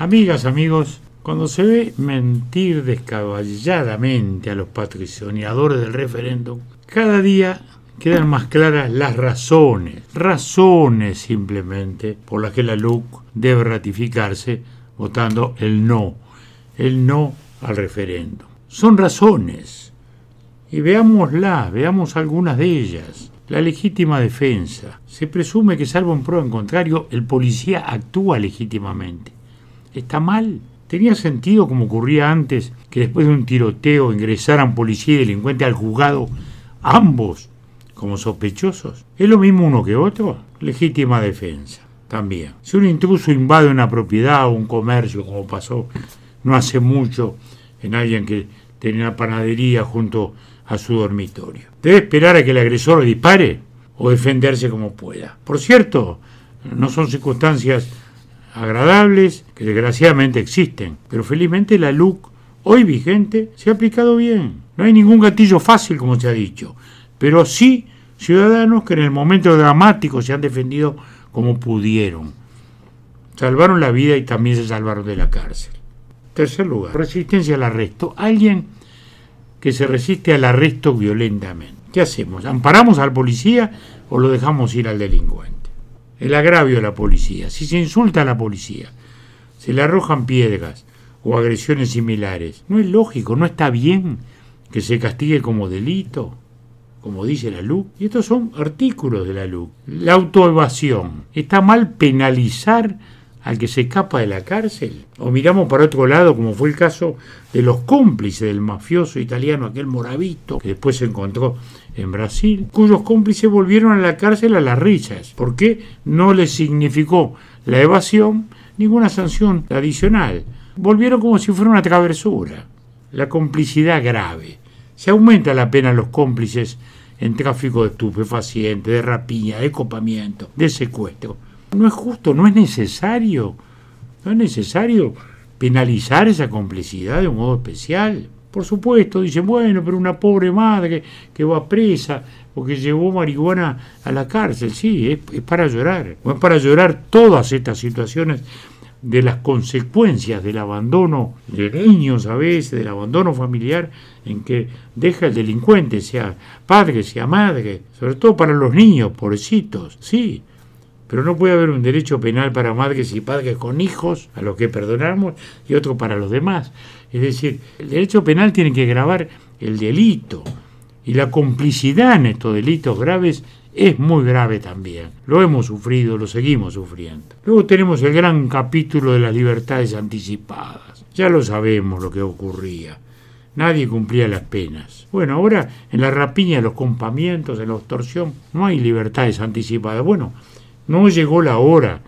Amigas, amigos, cuando se ve mentir descaballadamente a los patrocinadores del referéndum, cada día quedan más claras las razones, razones simplemente por las que la LUC debe ratificarse votando el no, el no al referéndum. Son razones. Y veámoslas, veamos algunas de ellas. La legítima defensa. Se presume que salvo en prueba en contrario, el policía actúa legítimamente. ¿Está mal? ¿Tenía sentido, como ocurría antes, que después de un tiroteo ingresaran policía y delincuente al juzgado, ambos como sospechosos? ¿Es lo mismo uno que otro? Legítima defensa, también. Si un intruso invade una propiedad o un comercio, como pasó no hace mucho en alguien que tenía una panadería junto a su dormitorio. Debe esperar a que el agresor dispare o defenderse como pueda. Por cierto, no son circunstancias agradables que desgraciadamente existen, pero felizmente la LUC hoy vigente se ha aplicado bien. No hay ningún gatillo fácil, como se ha dicho, pero sí ciudadanos que en el momento dramático se han defendido como pudieron. Salvaron la vida y también se salvaron de la cárcel. Tercer lugar, resistencia al arresto. Alguien que se resiste al arresto violentamente. ¿Qué hacemos? ¿Amparamos al policía o lo dejamos ir al delincuente? El agravio de la policía. Si se insulta a la policía, se le arrojan piedras o agresiones similares, no es lógico, no está bien que se castigue como delito, como dice la LUC. Y estos son artículos de la LUC. La autoevasión. Está mal penalizar al que se escapa de la cárcel? ¿O miramos para otro lado, como fue el caso de los cómplices del mafioso italiano, aquel Moravito, que después se encontró en Brasil, cuyos cómplices volvieron a la cárcel a las risas, porque no les significó la evasión ninguna sanción adicional. Volvieron como si fuera una travesura. La complicidad grave. Se aumenta la pena a los cómplices en tráfico de estupefacientes, de rapiña, de copamiento, de secuestro no es justo, no es necesario. No es necesario penalizar esa complicidad de un modo especial. Por supuesto, dicen, bueno, pero una pobre madre que va presa porque llevó marihuana a la cárcel, sí, es, para llorar. es para llorar todas estas situaciones de las consecuencias del abandono de niños a veces, del abandono familiar en que deja el delincuente, sea padre, sea madre, sobre todo para los niños, pobrecitos, sí, pero no puede haber un derecho penal para madres y padres con hijos, a los que perdonamos, y otro para los demás. Es decir, el derecho penal tiene que grabar el delito. Y la complicidad en estos delitos graves es muy grave también. Lo hemos sufrido, lo seguimos sufriendo. Luego tenemos el gran capítulo de las libertades anticipadas. Ya lo sabemos lo que ocurría. Nadie cumplía las penas. Bueno, ahora en la rapiña, los compamientos, en la extorsión, no hay libertades anticipadas. Bueno, no llegó la hora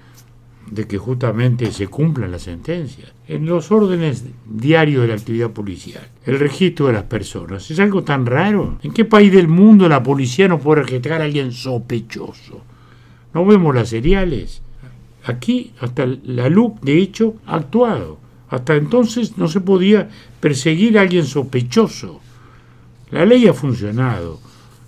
de que justamente se cumplan las sentencias. En los órdenes diarios de la actividad policial, el registro de las personas, es algo tan raro. ¿En qué país del mundo la policía no puede registrar a alguien sospechoso? ¿No vemos las seriales? Aquí hasta la LUC, de hecho, ha actuado. Hasta entonces no se podía perseguir a alguien sospechoso. La ley ha funcionado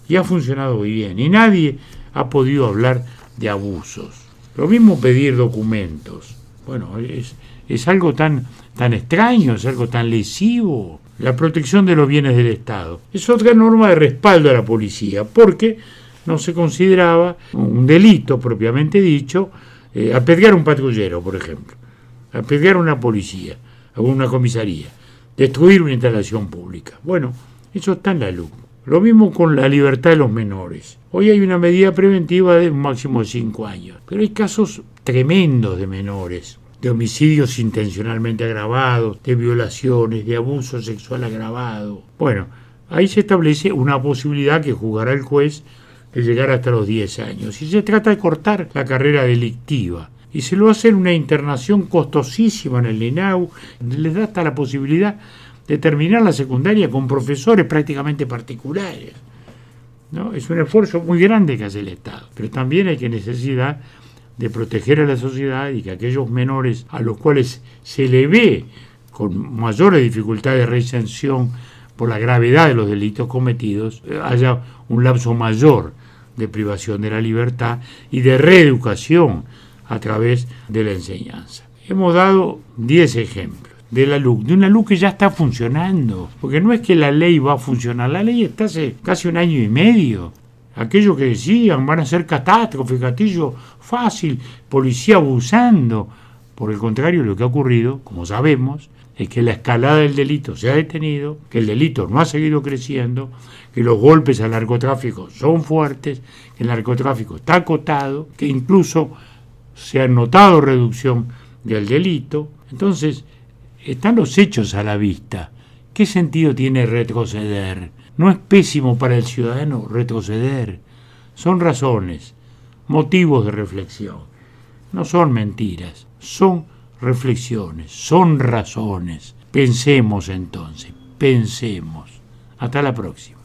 y ha funcionado muy bien y nadie ha podido hablar de abusos. Lo mismo pedir documentos. Bueno, es, es algo tan, tan extraño, es algo tan lesivo. La protección de los bienes del Estado. Es otra norma de respaldo a la policía, porque no se consideraba un delito propiamente dicho eh, apedrear un patrullero, por ejemplo, apedrear una policía, a una comisaría, destruir una instalación pública. Bueno, eso está en la luz. Lo mismo con la libertad de los menores. Hoy hay una medida preventiva de un máximo de cinco años, pero hay casos tremendos de menores, de homicidios intencionalmente agravados, de violaciones, de abuso sexual agravado. Bueno, ahí se establece una posibilidad que jugará el juez de llegar hasta los 10 años. Y se trata de cortar la carrera delictiva. Y se lo hace en una internación costosísima en el INAU, les da hasta la posibilidad de terminar la secundaria con profesores prácticamente particulares. ¿no? Es un esfuerzo muy grande que hace el Estado, pero también hay que necesidad de proteger a la sociedad y que aquellos menores a los cuales se le ve con mayores dificultades de recensión por la gravedad de los delitos cometidos, eh, haya un lapso mayor de privación de la libertad y de reeducación a través de la enseñanza. Hemos dado 10 ejemplos de la LUC, de una LUC que ya está funcionando, porque no es que la ley va a funcionar, la ley está hace casi un año y medio. Aquellos que decían van a ser catástrofes, gatillo fácil, policía abusando. Por el contrario, lo que ha ocurrido, como sabemos, es que la escalada del delito se ha detenido, que el delito no ha seguido creciendo, que los golpes al narcotráfico son fuertes, que el narcotráfico está acotado, que incluso se ha notado reducción del delito. Entonces, están los hechos a la vista. ¿Qué sentido tiene retroceder? No es pésimo para el ciudadano retroceder. Son razones, motivos de reflexión. No son mentiras, son reflexiones, son razones. Pensemos entonces, pensemos. Hasta la próxima.